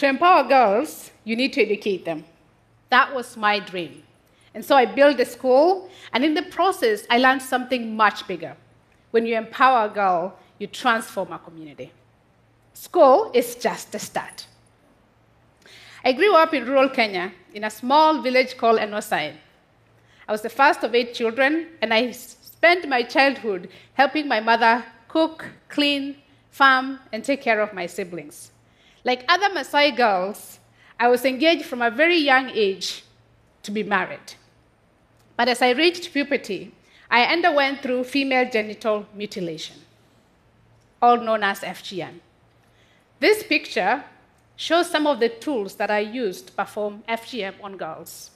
To empower girls, you need to educate them. That was my dream. And so I built a school, and in the process, I learned something much bigger. When you empower a girl, you transform a community. School is just a start. I grew up in rural Kenya in a small village called Enoosaen. I was the first of eight children, and I spent my childhood helping my mother cook, clean, farm, and take care of my siblings. Like other Maasai girls, I was engaged from a very young age to be married. But as I reached puberty, I underwent through female genital mutilation, all known as FGM. This picture shows some of the tools that I used to perform FGM on girls.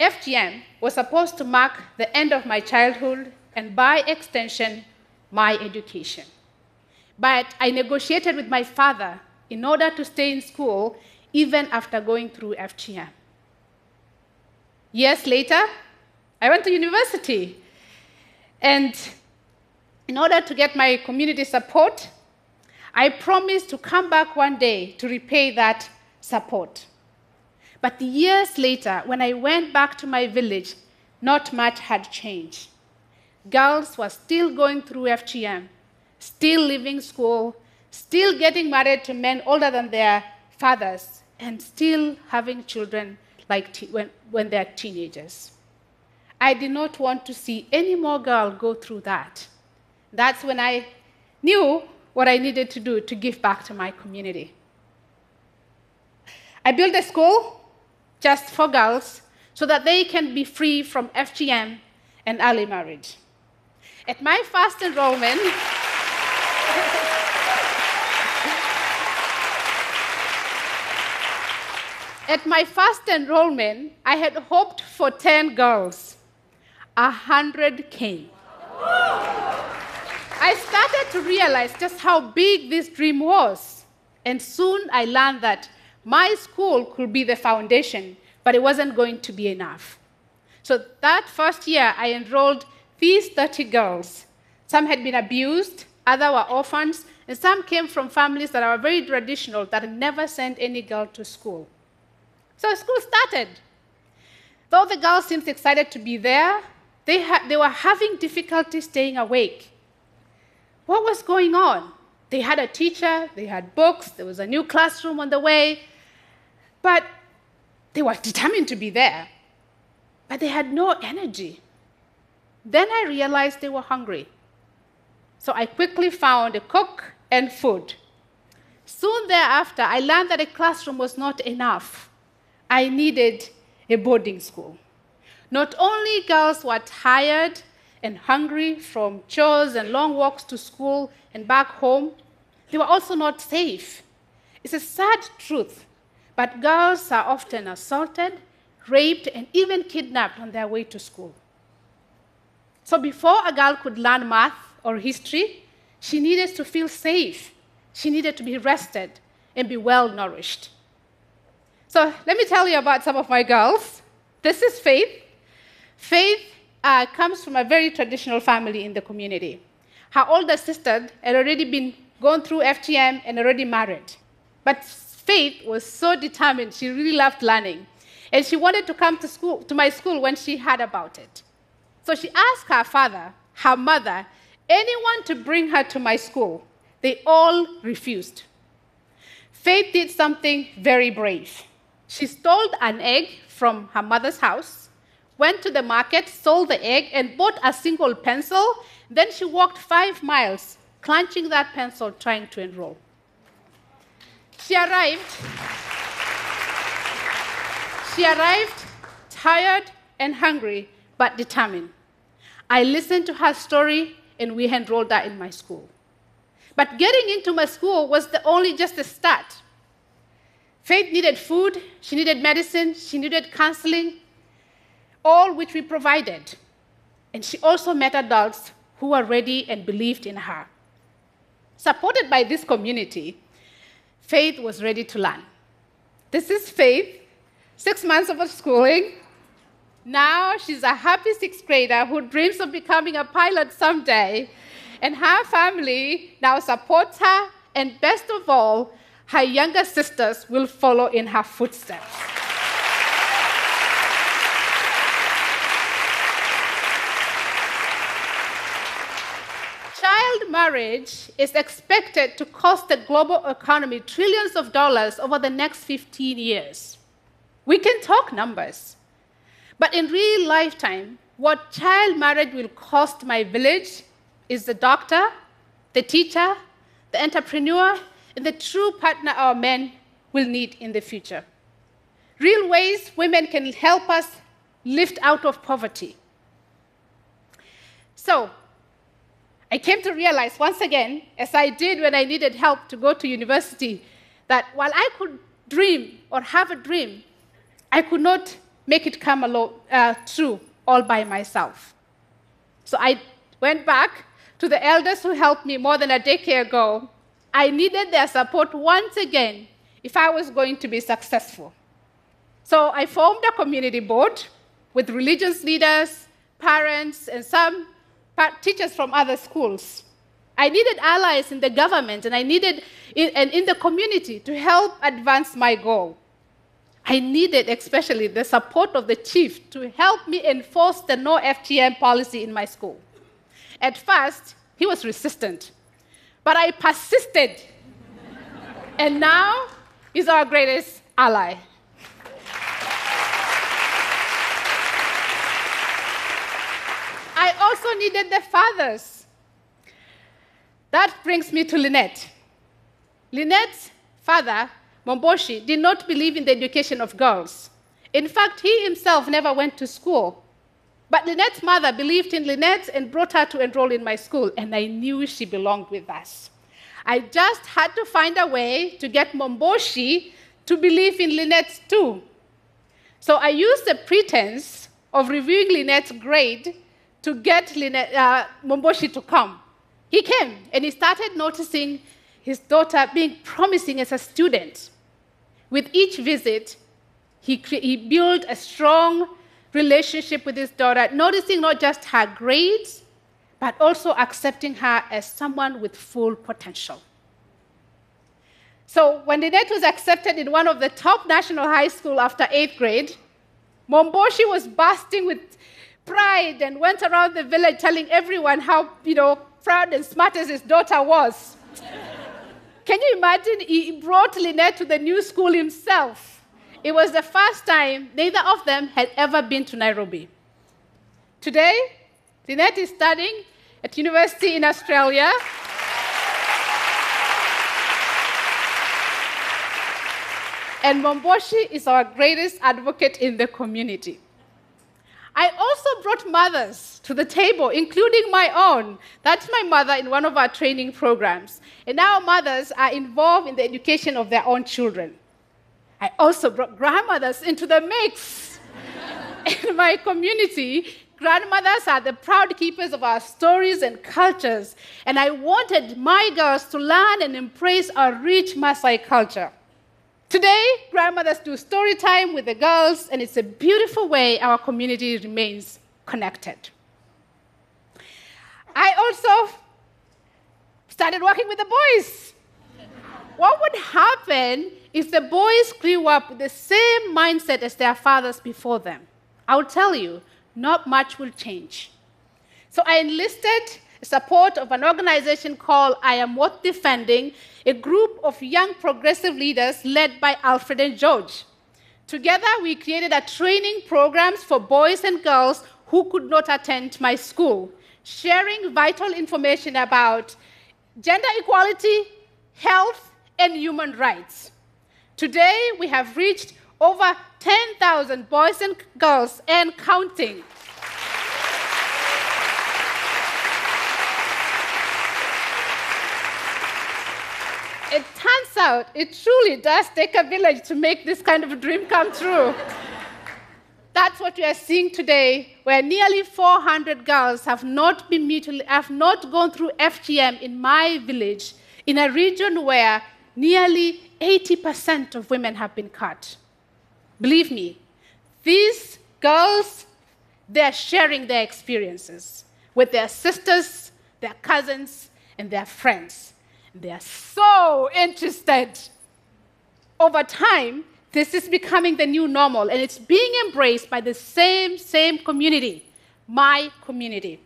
FGM was supposed to mark the end of my childhood and, by extension, my education. But I negotiated with my father in order to stay in school even after going through FGM. Years later, I went to university. And in order to get my community support, I promised to come back one day to repay that support. But years later, when I went back to my village, not much had changed. Girls were still going through FGM, still leaving school, still getting married to men older than their fathers, and still having children like te- when, when they're teenagers. I did not want to see any more girl go through that. That's when I knew what I needed to do to give back to my community. I built a school just for girls so that they can be free from FGM and early marriage. At my first enrollment, At my first enrollment, I had hoped for 10 girls. A hundred came. I started to realize just how big this dream was. And soon I learned that my school could be the foundation, but it wasn't going to be enough. So that first year, I enrolled these 30 girls. Some had been abused, others were orphans, and some came from families that were very traditional that never sent any girl to school. So school started. Though the girls seemed excited to be there, they, ha- they were having difficulty staying awake. What was going on? They had a teacher, they had books, there was a new classroom on the way, but they were determined to be there. But they had no energy. Then I realized they were hungry. So I quickly found a cook and food. Soon thereafter, I learned that a classroom was not enough. I needed a boarding school. Not only girls were tired and hungry from chores and long walks to school and back home, they were also not safe. It's a sad truth, but girls are often assaulted, raped, and even kidnapped on their way to school. So before a girl could learn math or history, she needed to feel safe. She needed to be rested and be well nourished. So let me tell you about some of my girls. This is Faith. Faith uh, comes from a very traditional family in the community. Her older sister had already been gone through FGM and already married. But Faith was so determined. She really loved learning. And she wanted to come to, school, to my school when she heard about it. So she asked her father, her mother, anyone to bring her to my school. They all refused. Faith did something very brave. She stole an egg from her mother's house, went to the market, sold the egg, and bought a single pencil. Then she walked five miles, clenching that pencil, trying to enroll. She arrived. She arrived tired and hungry, but determined. I listened to her story, and we enrolled her in my school. But getting into my school was the only just a start. Faith needed food, she needed medicine, she needed counseling, all which we provided. And she also met adults who were ready and believed in her. Supported by this community, Faith was ready to learn. This is Faith, six months of schooling. Now she's a happy sixth grader who dreams of becoming a pilot someday. And her family now supports her, and best of all, her younger sisters will follow in her footsteps. Child marriage is expected to cost the global economy trillions of dollars over the next 15 years. We can talk numbers, but in real lifetime, what child marriage will cost my village is the doctor, the teacher, the entrepreneur, and the true partner our men will need in the future. Real ways women can help us lift out of poverty. So, I came to realize once again, as I did when I needed help to go to university, that while I could dream or have a dream, I could not make it come uh, true all by myself. So I went back to the elders who helped me more than a decade ago. I needed their support once again if I was going to be successful. So I formed a community board with religious leaders, parents, and some teachers from other schools. I needed allies in the government and I needed in, and in the community to help advance my goal. I needed especially the support of the chief to help me enforce the no FGM policy in my school. At first, he was resistant, but I persisted. and now he's our greatest ally. I also needed the fathers. That brings me to Lynette. Lynette's father Momboshi did not believe in the education of girls. In fact, he himself never went to school. But Lynette's mother believed in Lynette and brought her to enroll in my school, and I knew she belonged with us. I just had to find a way to get Momboshi to believe in Lynette too. So I used the pretense of reviewing Lynette's grade to get Lynette, uh, Momboshi to come. He came and he started noticing his daughter being promising as a student. With each visit, he, he built a strong relationship with his daughter, noticing not just her grades, but also accepting her as someone with full potential. So when Lynette was accepted in one of the top national high school after eighth grade, Momboshi was bursting with pride and went around the village telling everyone how, you know, proud and smart as his daughter was. Can you imagine? He brought Lynette to the new school himself. It was the first time neither of them had ever been to Nairobi. Today, Lynette is studying at university in Australia. and Momboshi is our greatest advocate in the community. I also brought mothers to the table, including my own. That's my mother in one of our training programs. And now mothers are involved in the education of their own children. I also brought grandmothers into the mix. in my community, grandmothers are the proud keepers of our stories and cultures. And I wanted my girls to learn and embrace our rich Maasai culture. Today, grandmothers do story time with the girls, and it's a beautiful way our community remains connected. I also started working with the boys. What would happen if the boys grew up with the same mindset as their fathers before them? I'll tell you, not much will change. So I enlisted support of an organization called I Am Worth Defending, a group of young progressive leaders led by Alfred and George. Together, we created a training programs for boys and girls who could not attend my school, sharing vital information about gender equality, health, and human rights. Today, we have reached over 10,000 boys and girls and counting. it turns out it truly does take a village to make this kind of a dream come true. That's what we are seeing today, where nearly 400 girls have not been mutually, have not gone through FGM in my village, in a region where nearly 80% of women have been cut. Believe me, these girls, they're sharing their experiences with their sisters, their cousins, and their friends. They're so interested over time, this is becoming the new normal and it's being embraced by the same, same community, my community.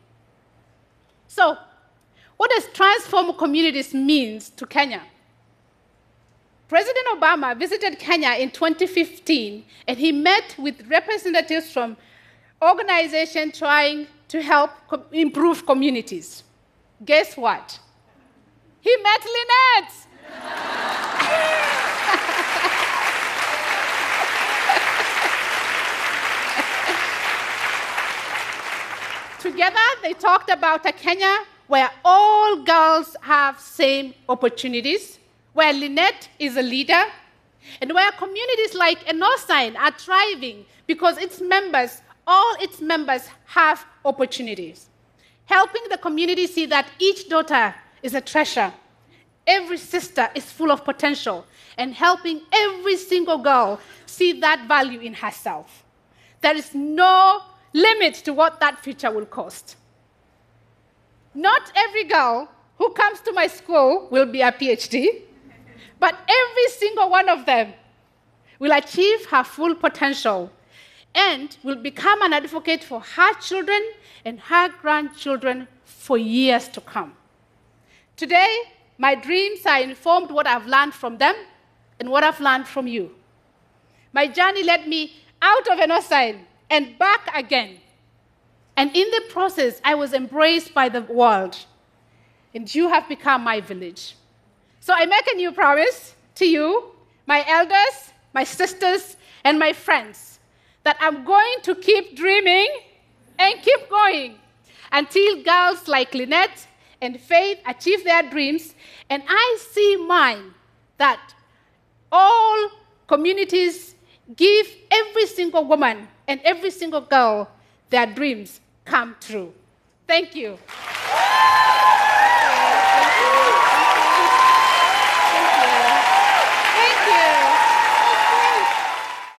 So, what does transform communities means to Kenya? President Obama visited Kenya in 2015 and he met with representatives from organizations trying to help co- improve communities. Guess what? He met Lynette. Together, they talked about a Kenya where all girls have same opportunities, where Lynette is a leader, and where communities like Enoosaen are thriving because its members, all its members, have opportunities. Helping the community see that each daughter is a treasure, every sister is full of potential, and helping every single girl see that value in herself. There is no limit to what that future will cost. Not every girl who comes to my school will be a PhD, but every single one of them will achieve her full potential and will become an advocate for her children and her grandchildren for years to come. Today, my dreams are informed what I've learned from them and what I've learned from you. My journey led me out of an Enoosaen and back again. And in the process, I was embraced by the world. And you have become my village. So I make a new promise to you, my elders, my sisters, and my friends that I'm going to keep dreaming and keep going until girls like Lynette and Faith achieve their dreams. And I see mine that all communities give every single woman and every single girl their dreams come true. Thank you.